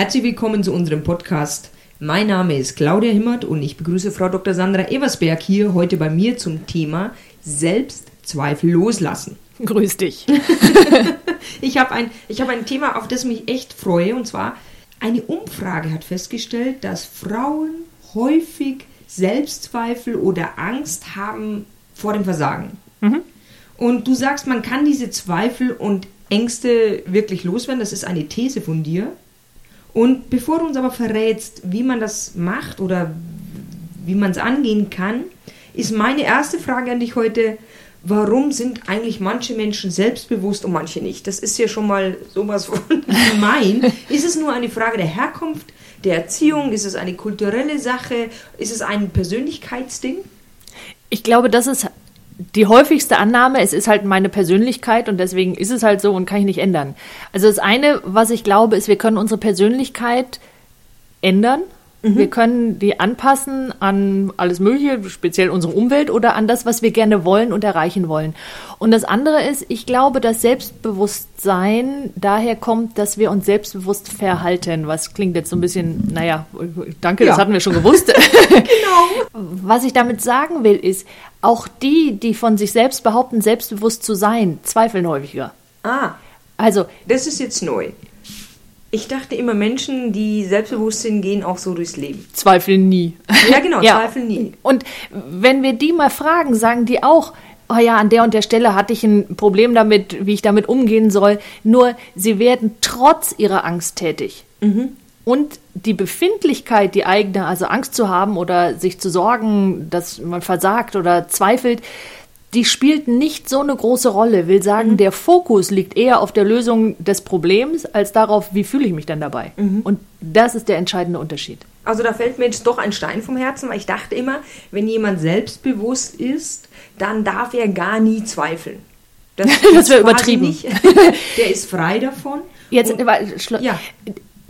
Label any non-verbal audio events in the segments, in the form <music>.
Herzlich willkommen zu unserem Podcast. Mein Name ist Claudia Himmert und ich begrüße Frau Dr. Sandra Eversberg hier heute bei mir zum Thema Selbstzweifel loslassen. Grüß dich. <laughs> ich habe ein, hab ein Thema, auf das ich mich echt freue, und zwar eine Umfrage hat festgestellt, dass Frauen häufig Selbstzweifel oder Angst haben vor dem Versagen. Mhm. Und du sagst, man kann diese Zweifel und Ängste wirklich loswerden. Das ist eine These von dir. Und bevor du uns aber verrätst, wie man das macht oder wie man es angehen kann, ist meine erste Frage an dich heute, warum sind eigentlich manche Menschen selbstbewusst und manche nicht? Das ist ja schon mal sowas von <laughs> gemein. ist es nur eine Frage der Herkunft, der Erziehung? Ist es eine kulturelle Sache? Ist es ein Persönlichkeitsding? Ich glaube, das ist die häufigste Annahme, es ist halt meine Persönlichkeit und deswegen ist es halt so und kann ich nicht ändern. Also das eine, was ich glaube, ist, wir können unsere Persönlichkeit ändern Mhm. Wir können die anpassen an alles Mögliche, speziell unsere Umwelt oder an das, was wir gerne wollen und erreichen wollen. Und das andere ist, ich glaube, dass Selbstbewusstsein daher kommt, dass wir uns selbstbewusst verhalten. Was klingt jetzt so ein bisschen, naja, danke, ja. das hatten wir schon gewusst. <laughs> <laughs> genau. Was ich damit sagen will, ist, auch die, die von sich selbst behaupten, selbstbewusst zu sein, zweifeln häufiger. Ah. Also. Das ist jetzt neu. Ich dachte immer, Menschen, die selbstbewusst sind, gehen auch so durchs Leben. Zweifeln nie. Ja, genau, <laughs> ja. zweifeln nie. Und wenn wir die mal fragen, sagen die auch, oh ja, an der und der Stelle hatte ich ein Problem damit, wie ich damit umgehen soll. Nur sie werden trotz ihrer Angst tätig. Mhm. Und die Befindlichkeit, die eigene, also Angst zu haben oder sich zu sorgen, dass man versagt oder zweifelt, die spielt nicht so eine große Rolle. Will sagen, mhm. der Fokus liegt eher auf der Lösung des Problems als darauf, wie fühle ich mich dann dabei. Mhm. Und das ist der entscheidende Unterschied. Also da fällt mir jetzt doch ein Stein vom Herzen, weil ich dachte immer, wenn jemand selbstbewusst ist, dann darf er gar nie zweifeln. <laughs> Das, das wäre übertrieben. Nicht. <laughs> Der ist frei davon. Jetzt, Und, ja.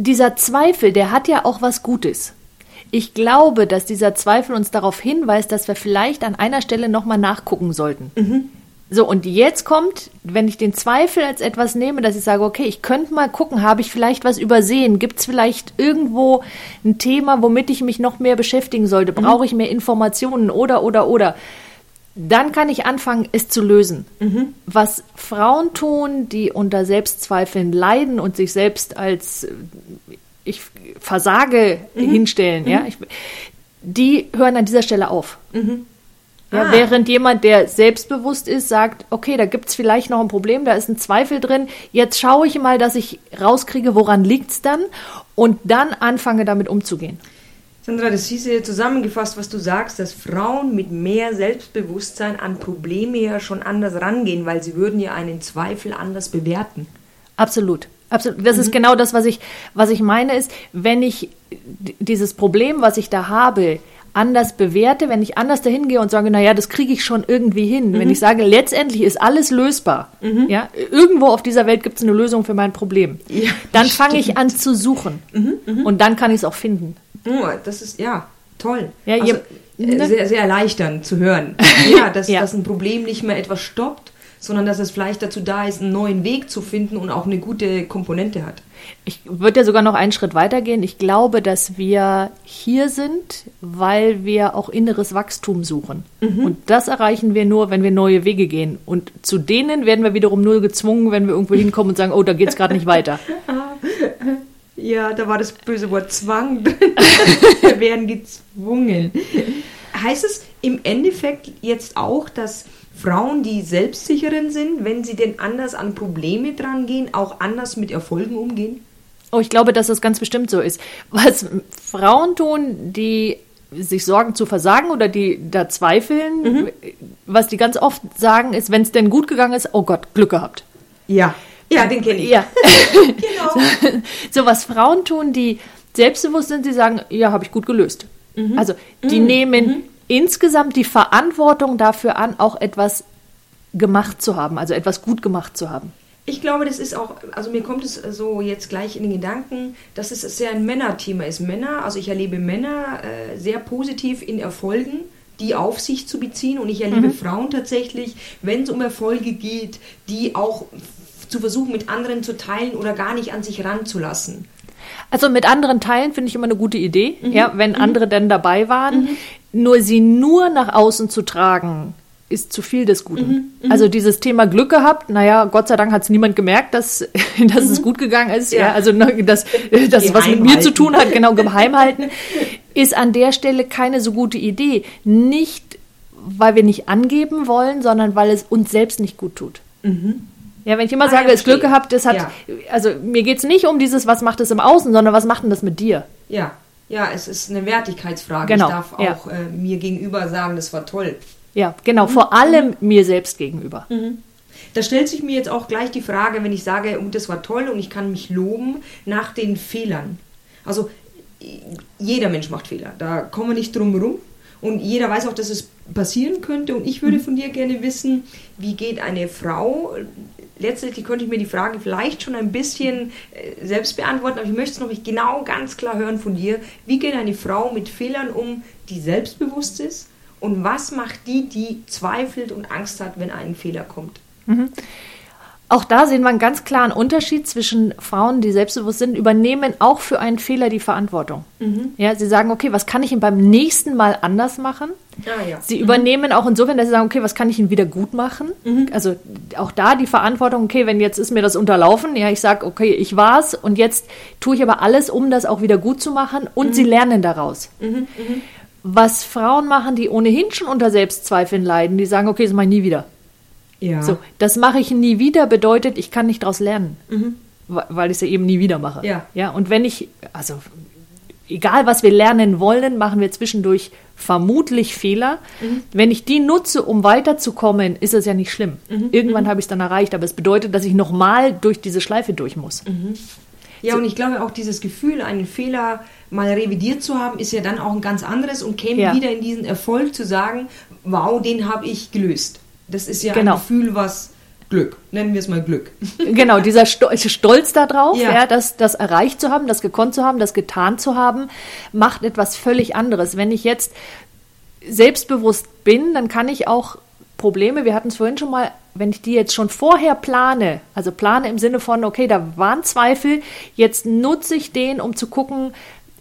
Dieser Zweifel, der hat ja auch was Gutes. Ich glaube, dass dieser Zweifel uns darauf hinweist, dass wir vielleicht an einer Stelle nochmal nachgucken sollten. Mhm. So, und jetzt kommt, wenn ich den Zweifel als etwas nehme, dass ich sage, okay, ich könnte mal gucken, habe ich vielleicht was übersehen? Gibt es vielleicht irgendwo ein Thema, womit ich mich noch mehr beschäftigen sollte? Mhm. Brauche ich mehr Informationen oder, oder, oder? Dann kann ich anfangen, es zu lösen. Mhm. Was Frauen tun, die unter Selbstzweifeln leiden und sich selbst als ich versage mhm. hinstellen, mhm. ja, ich, die hören an dieser Stelle auf. Mhm. Ja, ah. Während jemand, der selbstbewusst ist, sagt, okay, da gibt es vielleicht noch ein Problem, da ist ein Zweifel drin, jetzt schaue ich mal, dass ich rauskriege, woran liegt es dann und dann anfange damit umzugehen. Sandra, das hieße zusammengefasst, was du sagst, dass Frauen mit mehr Selbstbewusstsein an Probleme ja schon anders rangehen, weil sie würden ja einen Zweifel anders bewerten. Absolut. Absolut. Das mhm. ist genau das, was ich, was ich meine, ist, wenn ich dieses Problem, was ich da habe, anders bewerte, wenn ich anders dahin gehe und sage, naja, das kriege ich schon irgendwie hin. Mhm. Wenn ich sage, letztendlich ist alles lösbar, mhm. ja, irgendwo auf dieser Welt gibt es eine Lösung für mein Problem, ja, dann fange ich an zu suchen mhm. mhm. und dann kann ich es auch finden. Oh, das ist, ja, toll. Ja, also, ne? sehr, sehr erleichternd zu hören. <laughs> Ja, dass, ja. dass ein Problem nicht mehr etwas stoppt, sondern dass es vielleicht dazu da ist, einen neuen Weg zu finden und auch eine gute Komponente hat. Ich würde ja sogar noch einen Schritt weiter gehen. Ich glaube, dass wir hier sind, weil wir auch inneres Wachstum suchen. Mhm. Und das erreichen wir nur, wenn wir neue Wege gehen. Und zu denen werden wir wiederum nur gezwungen, wenn wir irgendwo hinkommen und sagen, oh, da geht es gerade nicht weiter. <laughs> Ja, da war das böse Wort Zwang. <laughs> wir werden gezwungen. Heißt es im Endeffekt jetzt auch, dass Frauen, die selbstsicheren sind, wenn sie denn anders an Probleme drangehen, auch anders mit Erfolgen umgehen? Oh, ich glaube, dass das ganz bestimmt so ist. Was Frauen tun, die sich sorgen zu versagen oder die da zweifeln, mhm. was die ganz oft sagen, ist, wenn es denn gut gegangen ist, oh Gott, Glück gehabt. Ja, ja, den kenne ich. Ja. <laughs> genau. So, was Frauen tun, die selbstbewusst sind, sie sagen, ja, habe ich gut gelöst. Mhm. Also, die mhm. nehmen mhm insgesamt die Verantwortung dafür an, auch etwas gemacht zu haben, also etwas gut gemacht zu haben. Ich glaube, das ist auch, also mir kommt es so jetzt gleich in den Gedanken, dass es sehr ein Männerthema ist. Männer, also ich erlebe Männer äh, sehr positiv in Erfolgen, die auf sich zu beziehen und ich erlebe mhm. Frauen tatsächlich, wenn es um Erfolge geht, die auch zu versuchen mit anderen zu teilen oder gar nicht an sich ranzulassen. Also mit anderen teilen finde ich immer eine gute Idee, mhm. ja, wenn mhm. andere denn dabei waren. Mhm. Nur sie nur nach außen zu tragen, ist zu viel des Guten. Mhm, mhm, also dieses Thema Glück gehabt, naja, Gott sei Dank hat es niemand gemerkt, dass, <laughs> dass mhm. es gut gegangen ist. Ja, ja also ne, dass es was mit mir zu tun hat, genau, geheim halten, <laughs> ist an der Stelle keine so gute Idee. Nicht, weil wir nicht angeben wollen, sondern weil es uns selbst nicht gut tut. Mhm. Ja, wenn ich immer ah, sage, ja, es Glück gehabt, das hat, ja. also mir geht es nicht um dieses, was macht es im Außen, sondern was macht denn das mit dir? Ja, ja, es ist eine Wertigkeitsfrage. Genau. Ich darf auch äh, mir gegenüber sagen, das war toll. Ja, genau, mhm. vor allem mir selbst gegenüber. Mhm. Da stellt sich mir jetzt auch gleich die Frage, wenn ich sage, oh, das war toll und ich kann mich loben, nach den Fehlern. Also jeder Mensch macht Fehler, da kommen wir nicht drum herum. Und jeder weiß auch, dass es passieren könnte. Und ich würde mhm. von dir gerne wissen, wie geht eine Frau letztendlich könnte ich mir die Frage vielleicht schon ein bisschen äh, selbst beantworten, aber ich möchte es noch nicht genau ganz klar hören von dir. Wie geht eine Frau mit Fehlern um, die selbstbewusst ist und was macht die, die zweifelt und Angst hat, wenn ein Fehler kommt? Mhm. Auch da sehen wir einen ganz klaren Unterschied zwischen Frauen, die selbstbewusst sind, übernehmen auch für einen Fehler die Verantwortung. Mhm. Ja, sie sagen, okay, was kann ich ihn beim nächsten Mal anders machen? Ah, ja. Sie mhm. übernehmen auch insofern, dass sie sagen, okay, was kann ich ihn wieder gut machen? Mhm. Also auch da die Verantwortung, okay, wenn jetzt ist mir das unterlaufen, ja, ich sage, okay, ich war's und jetzt tue ich aber alles, um das auch wieder gut zu machen und sie mhm. lernen daraus. Mhm. Mhm was Frauen machen, die ohnehin schon unter Selbstzweifeln leiden, die sagen, okay, das mache ich nie wieder. Ja. So, das mache ich nie wieder bedeutet, ich kann nicht daraus lernen, mhm. weil ich es ja eben nie wieder mache. Ja. ja. Und wenn ich, also egal was wir lernen wollen, machen wir zwischendurch vermutlich Fehler. Mhm. Wenn ich die nutze, um weiterzukommen, ist es ja nicht schlimm. Mhm. Irgendwann mhm. habe ich es dann erreicht, aber es bedeutet, dass ich nochmal durch diese Schleife durch muss. Mhm. Ja, so. und ich glaube auch dieses Gefühl, einen Fehler mal revidiert zu haben, ist ja dann auch ein ganz anderes und käme ja. wieder in diesen Erfolg zu sagen, wow, den habe ich gelöst. Das ist ja genau. ein Gefühl, was Glück, nennen wir es mal Glück. <laughs> Genau, dieser Stolz darauf, ja. ja. das, das erreicht zu haben, das gekonnt zu haben, das getan zu haben, macht etwas völlig anderes. Wenn ich jetzt selbstbewusst bin, dann kann ich auch Probleme, wir hatten es vorhin schon mal, wenn ich die jetzt schon vorher plane, also plane im Sinne von, okay, da waren Zweifel, jetzt nutze ich den, um zu gucken,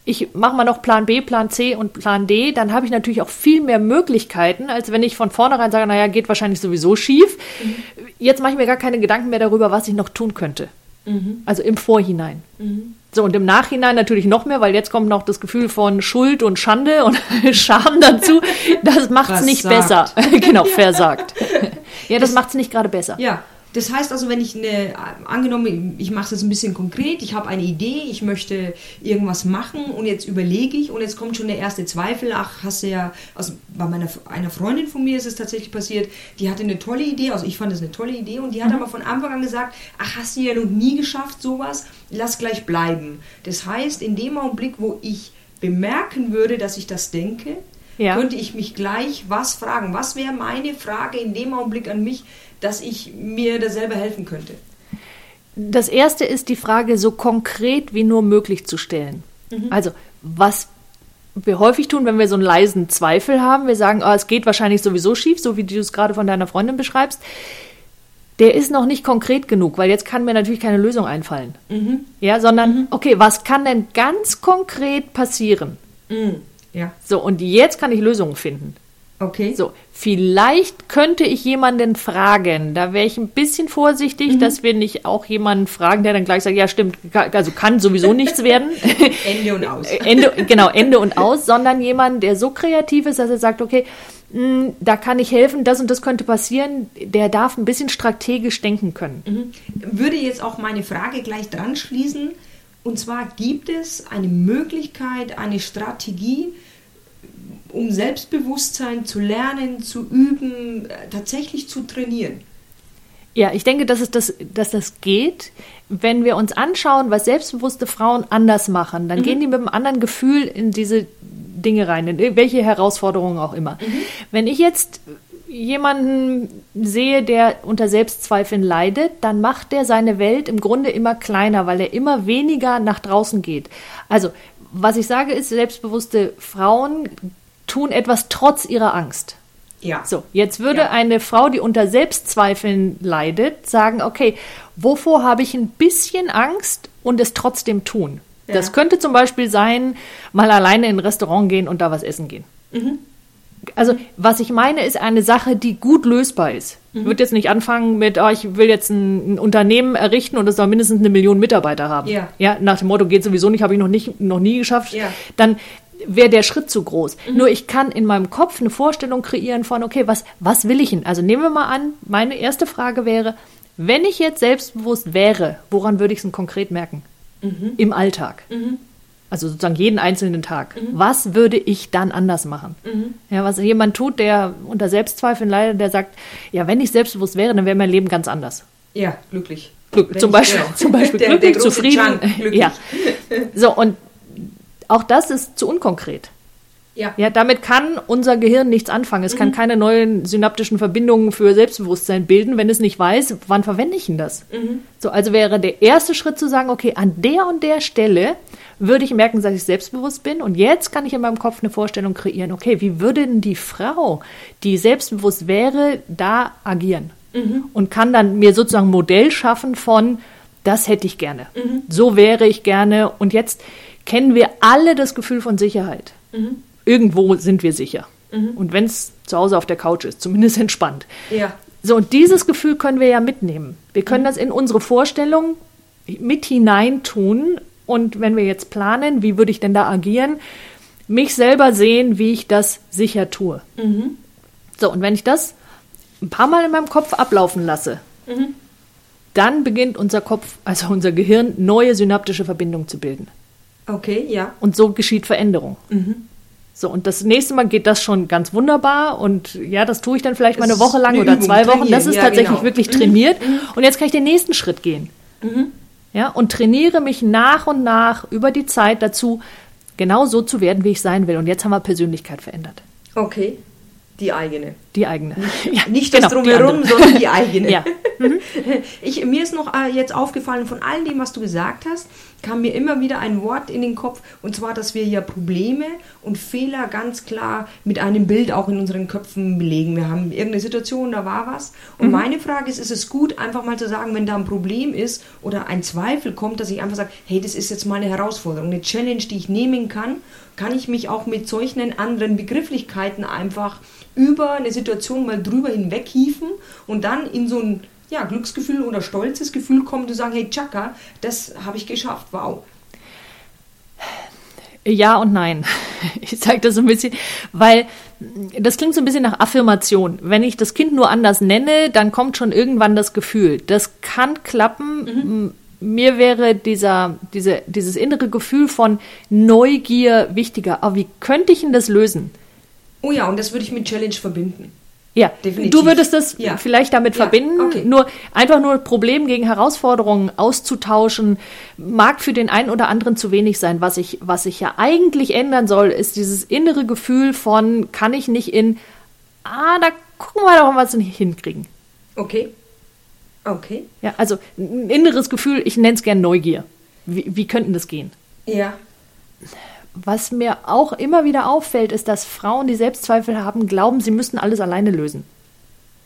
ich mache mal noch Plan B, Plan C und Plan D, dann habe ich natürlich auch viel mehr Möglichkeiten, als wenn ich von vornherein sage, naja, geht wahrscheinlich sowieso schief. Mhm. Jetzt mache ich mir gar keine Gedanken mehr darüber, was ich noch tun könnte. Mhm. Also im Vorhinein. Mhm. So, und im Nachhinein natürlich noch mehr, weil jetzt kommt noch das Gefühl von Schuld und Schande und <laughs> Scham dazu. Das macht es nicht besser. <laughs> genau, versagt. <laughs> ja, das, das macht es nicht gerade besser. Ja, das heißt also, wenn ich eine, angenommen, ich mache das ein bisschen konkret, ich habe eine Idee, ich möchte irgendwas machen und jetzt überlege ich und jetzt kommt schon der erste Zweifel, ach, hast du ja, also bei meiner, einer Freundin von mir ist es tatsächlich passiert, die hatte eine tolle Idee, also ich fand das eine tolle Idee und die hat mhm. aber von Anfang an gesagt, ach, hast du ja noch nie geschafft, sowas, lass gleich bleiben. Das heißt, in dem Augenblick, wo ich bemerken würde, dass ich das denke, ja. könnte ich mich gleich was fragen. Was wäre meine Frage in dem Augenblick an mich, dass ich mir da selber helfen könnte? Das erste ist die Frage so konkret wie nur möglich zu stellen. Mhm. Also, was wir häufig tun, wenn wir so einen leisen Zweifel haben, wir sagen, oh, es geht wahrscheinlich sowieso schief, so wie du es gerade von deiner Freundin beschreibst, der ist noch nicht konkret genug, weil jetzt kann mir natürlich keine Lösung einfallen. Mhm. Ja, sondern, mhm. okay, was kann denn ganz konkret passieren? Mhm. Ja. So, und jetzt kann ich Lösungen finden. Okay. So, vielleicht könnte ich jemanden fragen. Da wäre ich ein bisschen vorsichtig, mhm. dass wir nicht auch jemanden fragen, der dann gleich sagt, ja stimmt, also kann sowieso nichts werden. <laughs> Ende und aus. <laughs> Ende, genau, Ende und aus, sondern jemand, der so kreativ ist, dass er sagt, okay, mh, hm, da kann ich helfen, das und das könnte passieren, der darf ein bisschen strategisch denken können. Mhm. Würde jetzt auch meine Frage gleich dran schließen. Und zwar gibt es eine Möglichkeit, eine Strategie, um Selbstbewusstsein zu lernen, zu üben, äh, tatsächlich zu trainieren. Ja, ich denke, dass, es das, dass das geht. Wenn wir uns anschauen, was selbstbewusste Frauen anders machen, dann mhm. gehen die mit einem anderen Gefühl in diese Dinge rein, in welche Herausforderungen auch immer. Mhm. Wenn ich jetzt jemanden sehe, der unter Selbstzweifeln leidet, dann macht der seine Welt im Grunde immer kleiner, weil er immer weniger nach draußen geht. Also, was ich sage, ist, selbstbewusste Frauen tun etwas trotz ihrer Angst. Ja. So, jetzt würde ja. eine Frau, die unter Selbstzweifeln leidet, sagen, okay, wovor habe ich ein bisschen Angst und es trotzdem tun? Ja. Das könnte zum Beispiel sein, mal alleine in ein Restaurant gehen und da was essen gehen. Mhm. Also, was ich meine, ist eine Sache, die gut lösbar ist. Mhm. Ich würde jetzt nicht anfangen mit, oh, ich will jetzt ein, ein, Unternehmen errichten und es soll mindestens eine Million Mitarbeiter haben. Ja. ja nach dem Motto, geht sowieso nicht, habe ich noch, nicht, noch nie geschafft. Ja. Dann wäre der Schritt zu groß. Mhm. Nur ich kann in meinem Kopf eine Vorstellung kreieren von, okay, was, was will ich denn? Also nehmen wir mal an, meine erste Frage wäre, wenn ich jetzt selbstbewusst wäre, woran würde ich es denn konkret merken? Mhm. Im Alltag. Mhm. Also sozusagen jeden einzelnen Tag. Mhm. Was würde ich dann anders machen? Mhm. Ja, was jemand tut, der unter Selbstzweifeln leidet, der sagt, ja, wenn ich selbstbewusst wäre, dann wäre mein Leben ganz anders. Ja, glücklich. Glück, zum, Beispiel, genau. zum Beispiel der, glücklich, der zufrieden. <laughs> glücklich. Ja. So, und auch das ist zu unkonkret. Ja. ja, damit kann unser Gehirn nichts anfangen. Es mhm. kann keine neuen synaptischen Verbindungen für Selbstbewusstsein bilden, wenn es nicht weiß, wann verwende ich denn das. Mhm. So, also wäre der erste Schritt zu sagen, okay, an der und der Stelle würde ich merken, dass ich selbstbewusst bin und jetzt kann ich in meinem Kopf eine Vorstellung kreieren, okay, wie würde denn die Frau, die selbstbewusst wäre, da agieren? Mhm. Und kann dann mir sozusagen ein Modell schaffen von, das hätte ich gerne. Mhm. So wäre ich gerne. Und jetzt kennen wir alle das Gefühl von Sicherheit. Mhm irgendwo sind wir sicher. Mhm. Und wenn es zu Hause auf der Couch ist, zumindest entspannt. Ja. So, und dieses Gefühl können wir ja mitnehmen. Wir können mhm. das in unsere Vorstellung mit hineintun. Und wenn wir jetzt planen, wie würde ich denn da agieren, mich selber sehen, wie ich das sicher tue. Mhm. So, und wenn ich das ein paar Mal in meinem Kopf ablaufen lasse, mhm. dann beginnt unser Kopf, also unser Gehirn, neue synaptische Verbindungen zu bilden. Okay, ja. Und so geschieht Veränderung. Mhm. So, und das nächste Mal geht das schon ganz wunderbar. Und ja, das tue ich dann vielleicht mal eine Woche lang eine oder Übung, zwei Wochen. Das ist ja, tatsächlich genau. wirklich trainiert. Mhm. Und jetzt kann ich den nächsten Schritt gehen. Mhm. Ja, und trainiere mich nach und nach über die Zeit dazu, genau so zu werden, wie ich sein will. Und jetzt haben wir Persönlichkeit verändert. Okay. Die eigene. Die eigene. <laughs> Nicht, ja, nicht das genau, Drumherum, sondern die <laughs> eigene. ja. Mhm. <laughs> Ich, mir ist noch äh, jetzt aufgefallen, von all dem, was du gesagt hast, kam mir immer wieder ein Wort in den Kopf, und zwar, dass wir ja Probleme und Fehler ganz klar mit einem Bild auch in unseren Köpfen belegen. Wir haben irgendeine Situation, da war was. Und mhm. meine Frage ist, ist es gut, einfach mal zu sagen, wenn da ein Problem ist oder ein Zweifel kommt, dass ich einfach sage, hey, das ist jetzt mal eine Herausforderung, eine Challenge, die ich nehmen kann, kann ich mich auch mit solchen anderen Begrifflichkeiten einfach über eine Situation mal drüber hinweghieven und dann in so ein ja, Glücksgefühl oder stolzes Gefühl kommt und sagen, hey Chaka, das habe ich geschafft, wow. Ja und nein. <laughs> Ich zeige das so ein bisschen, weil das klingt so ein bisschen nach Affirmation. Wenn ich das Kind nur anders nenne, dann kommt schon irgendwann das Gefühl. Das kann klappen. Mhm. Mir wäre dieser, diese, dieses innere Gefühl von Neugier wichtiger. Aber wie könnte ich denn das lösen? Oh ja, und das würde ich mit Challenge verbinden. Ja, definitiv. Du würdest das ja. vielleicht damit ja. verbinden, okay. nur einfach nur Problem gegen Herausforderungen auszutauschen, mag für den einen oder anderen zu wenig sein. Was ich, was ich ja eigentlich ändern soll, ist dieses innere Gefühl von, kann ich nicht in, ah, da gucken wir doch, was wir nicht hinkriegen. Okay. Okay. Ja, also ein inneres Gefühl, ich nenne es gern Neugier. Wie, wie könnten das gehen? Ja was mir auch immer wieder auffällt, ist, dass Frauen, die Selbstzweifel haben, glauben, sie müssten alles alleine lösen.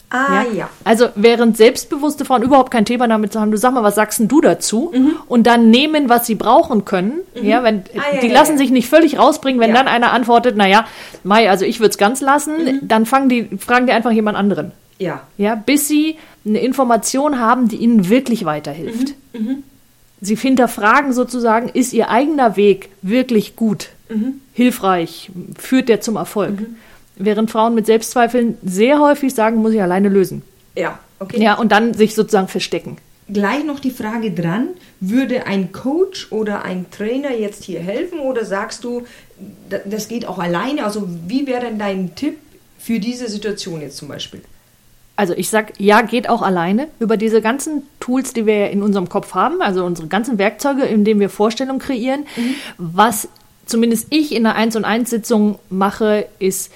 Ah, ja. ja. Also während selbstbewusste Frauen überhaupt kein Thema damit haben, du sag mal, was sagst denn du dazu? Mhm. Und dann nehmen, was sie brauchen können. Mhm. Ja, wenn ah, ja, die ja, lassen sich nicht völlig rausbringen, wenn dann einer antwortet, naja, Mai, also ich würde es ganz lassen, mhm. dann fangen die, fragen die einfach jemand anderen. Ja. Ja, bis sie eine Information haben, die ihnen wirklich weiterhilft. Mhm. Sie hinterfragen sozusagen, ist ihr eigener Weg wirklich gut, mhm. hilfreich, führt der zum Erfolg? Mhm. Während Frauen mit Selbstzweifeln sehr häufig sagen, muss ich alleine lösen. Ja, okay. Ja, und dann sich sozusagen verstecken. Gleich noch die Frage dran, würde ein Coach oder ein Trainer jetzt hier helfen oder sagst du, das geht auch alleine? Also wie wäre denn dein Tipp für diese Situation jetzt zum Beispiel? Also ich sag, ja, geht auch alleine über diese ganzen Tools, die wir in unserem Kopf haben, also unsere ganzen Werkzeuge, in denen wir Vorstellungen kreieren. Mhm. Was zumindest ich in einer 1 und 1 Sitzung mache, ist,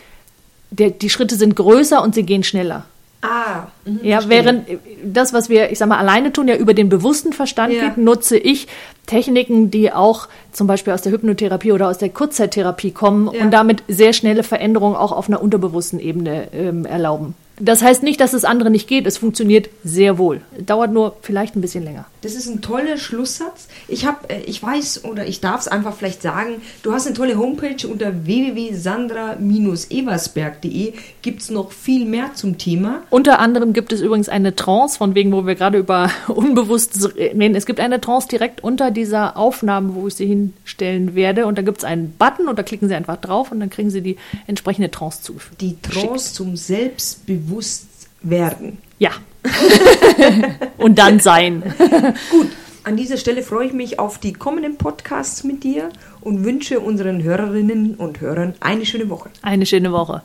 der, die Schritte sind größer und sie gehen schneller. Ah, mh, ja, verstehe. während das, was wir, ich sag mal, alleine tun, ja über den bewussten Verstand ja. geht, nutze ich Techniken, die auch zum Beispiel aus der Hypnotherapie oder aus der Kurzzeittherapie kommen ja. und damit sehr schnelle Veränderungen auch auf einer unterbewussten Ebene ähm, erlauben. Das heißt nicht, dass das andere nicht geht. Es funktioniert sehr wohl. Dauert nur vielleicht ein bisschen länger. Das ist ein toller Schlusssatz. Ich habe, äh, ich weiß oder ich darf es einfach vielleicht sagen, du hast eine tolle Homepage unter www.sandra-eversberg.de gibt es noch viel mehr zum Thema. Unter anderem gibt es übrigens eine Trance, von wegen, wo wir gerade über <laughs> unbewusst reden. Es gibt eine Trance direkt unter dieser Aufnahme, wo ich sie hinstellen werde. Und da gibt es einen Button und da klicken Sie einfach drauf und dann kriegen Sie die entsprechende Trance zugefügt. Die Trance zum Selbstbewusst werden. Ja. <laughs> und dann sein. <laughs> Gut, an dieser Stelle freue ich mich auf die kommenden Podcasts mit dir und wünsche unseren Hörerinnen und Hörern eine schöne Woche. Eine schöne Woche.